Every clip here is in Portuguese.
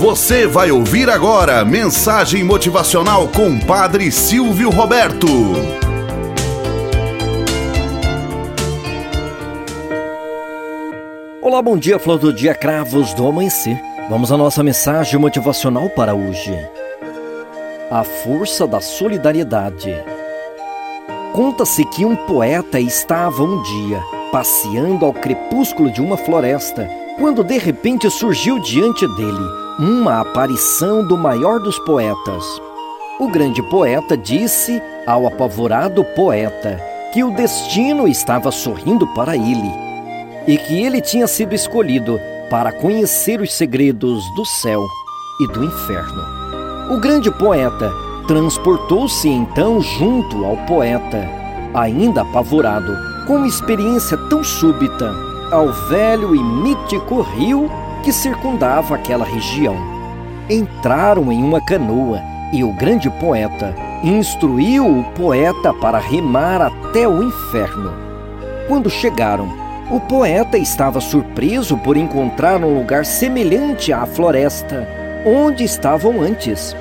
Você vai ouvir agora mensagem motivacional com Padre Silvio Roberto. Olá, bom dia, flor do dia, cravos do amanhecer. Vamos à nossa mensagem motivacional para hoje. A força da solidariedade. Conta-se que um poeta estava um dia passeando ao crepúsculo de uma floresta quando de repente surgiu diante dele uma aparição do maior dos poetas. O grande poeta disse ao apavorado poeta que o destino estava sorrindo para ele e que ele tinha sido escolhido para conhecer os segredos do céu e do inferno. O grande poeta transportou-se então junto ao poeta, ainda apavorado, com uma experiência tão súbita, ao velho e mítico rio que circundava aquela região. Entraram em uma canoa e o grande poeta instruiu o poeta para remar até o inferno. Quando chegaram, o poeta estava surpreso por encontrar um lugar semelhante à floresta onde estavam antes,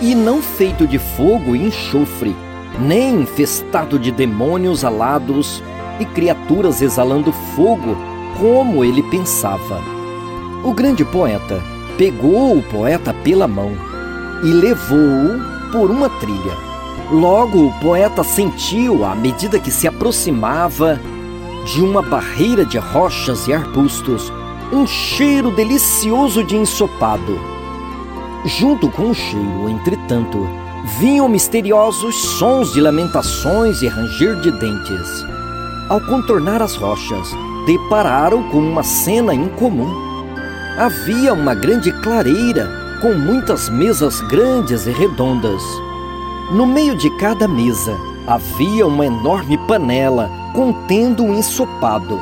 e não feito de fogo e enxofre, nem infestado de demônios alados e criaturas exalando fogo, como ele pensava. O grande poeta pegou o poeta pela mão e levou-o por uma trilha. Logo o poeta sentiu, à medida que se aproximava de uma barreira de rochas e arbustos, um cheiro delicioso de ensopado. Junto com o cheiro, entretanto, vinham misteriosos sons de lamentações e ranger de dentes. Ao contornar as rochas, depararam com uma cena incomum havia uma grande clareira com muitas mesas grandes e redondas. No meio de cada mesa havia uma enorme panela contendo um ensopado,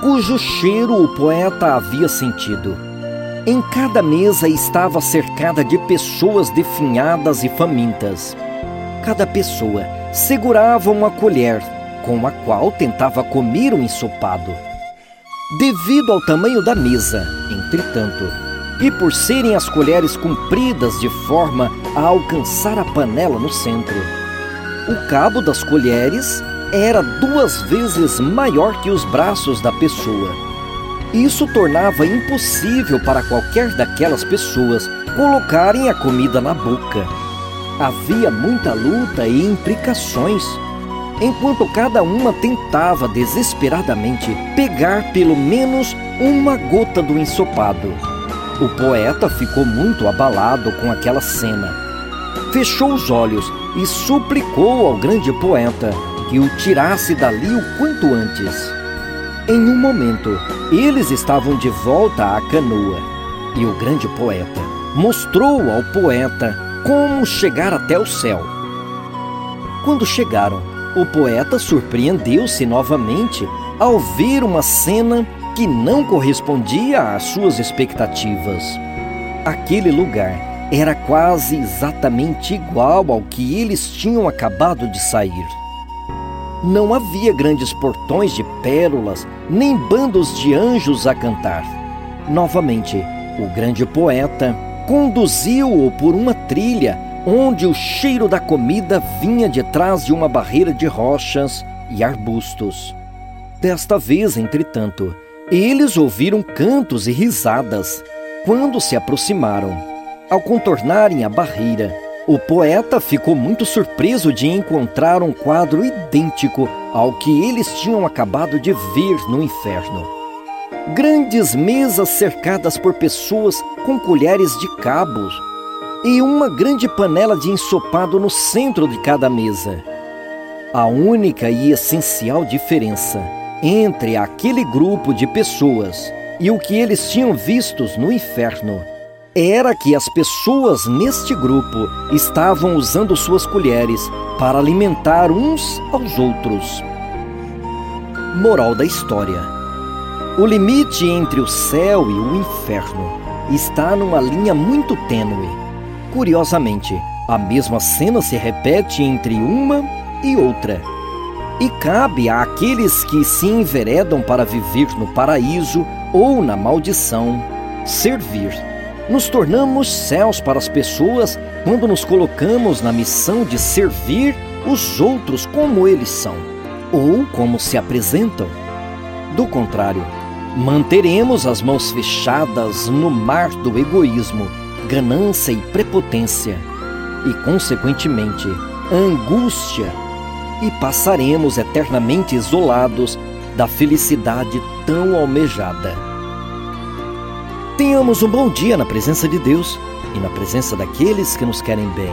cujo cheiro o poeta havia sentido. Em cada mesa estava cercada de pessoas definhadas e famintas. Cada pessoa segurava uma colher com a qual tentava comer o ensopado. Devido ao tamanho da mesa, entretanto, e por serem as colheres compridas de forma a alcançar a panela no centro, o cabo das colheres era duas vezes maior que os braços da pessoa. Isso tornava impossível para qualquer daquelas pessoas colocarem a comida na boca. Havia muita luta e implicações enquanto cada uma tentava desesperadamente pegar pelo menos uma gota do ensopado. O poeta ficou muito abalado com aquela cena. Fechou os olhos e suplicou ao grande poeta que o tirasse dali o quanto antes. Em um momento, eles estavam de volta à canoa e o grande poeta mostrou ao poeta como chegar até o céu. Quando chegaram, o poeta surpreendeu-se novamente ao ver uma cena que não correspondia às suas expectativas. Aquele lugar era quase exatamente igual ao que eles tinham acabado de sair. Não havia grandes portões de pérolas, nem bandos de anjos a cantar. Novamente, o grande poeta conduziu-o por uma trilha onde o cheiro da comida vinha de trás de uma barreira de rochas e arbustos. Desta vez, entretanto, eles ouviram cantos e risadas quando se aproximaram. Ao contornarem a barreira, o poeta ficou muito surpreso de encontrar um quadro idêntico ao que eles tinham acabado de ver no inferno. Grandes mesas cercadas por pessoas com colheres de cabos e uma grande panela de ensopado no centro de cada mesa. A única e essencial diferença entre aquele grupo de pessoas e o que eles tinham vistos no inferno era que as pessoas neste grupo estavam usando suas colheres para alimentar uns aos outros. Moral da história: O limite entre o céu e o inferno está numa linha muito tênue Curiosamente, a mesma cena se repete entre uma e outra. E cabe àqueles que se enveredam para viver no paraíso ou na maldição servir. nos tornamos céus para as pessoas quando nos colocamos na missão de servir os outros como eles são ou como se apresentam. Do contrário, manteremos as mãos fechadas no mar do egoísmo, ganância e prepotência, e, consequentemente, angústia, e passaremos eternamente isolados da felicidade tão almejada. Tenhamos um bom dia na presença de Deus e na presença daqueles que nos querem bem.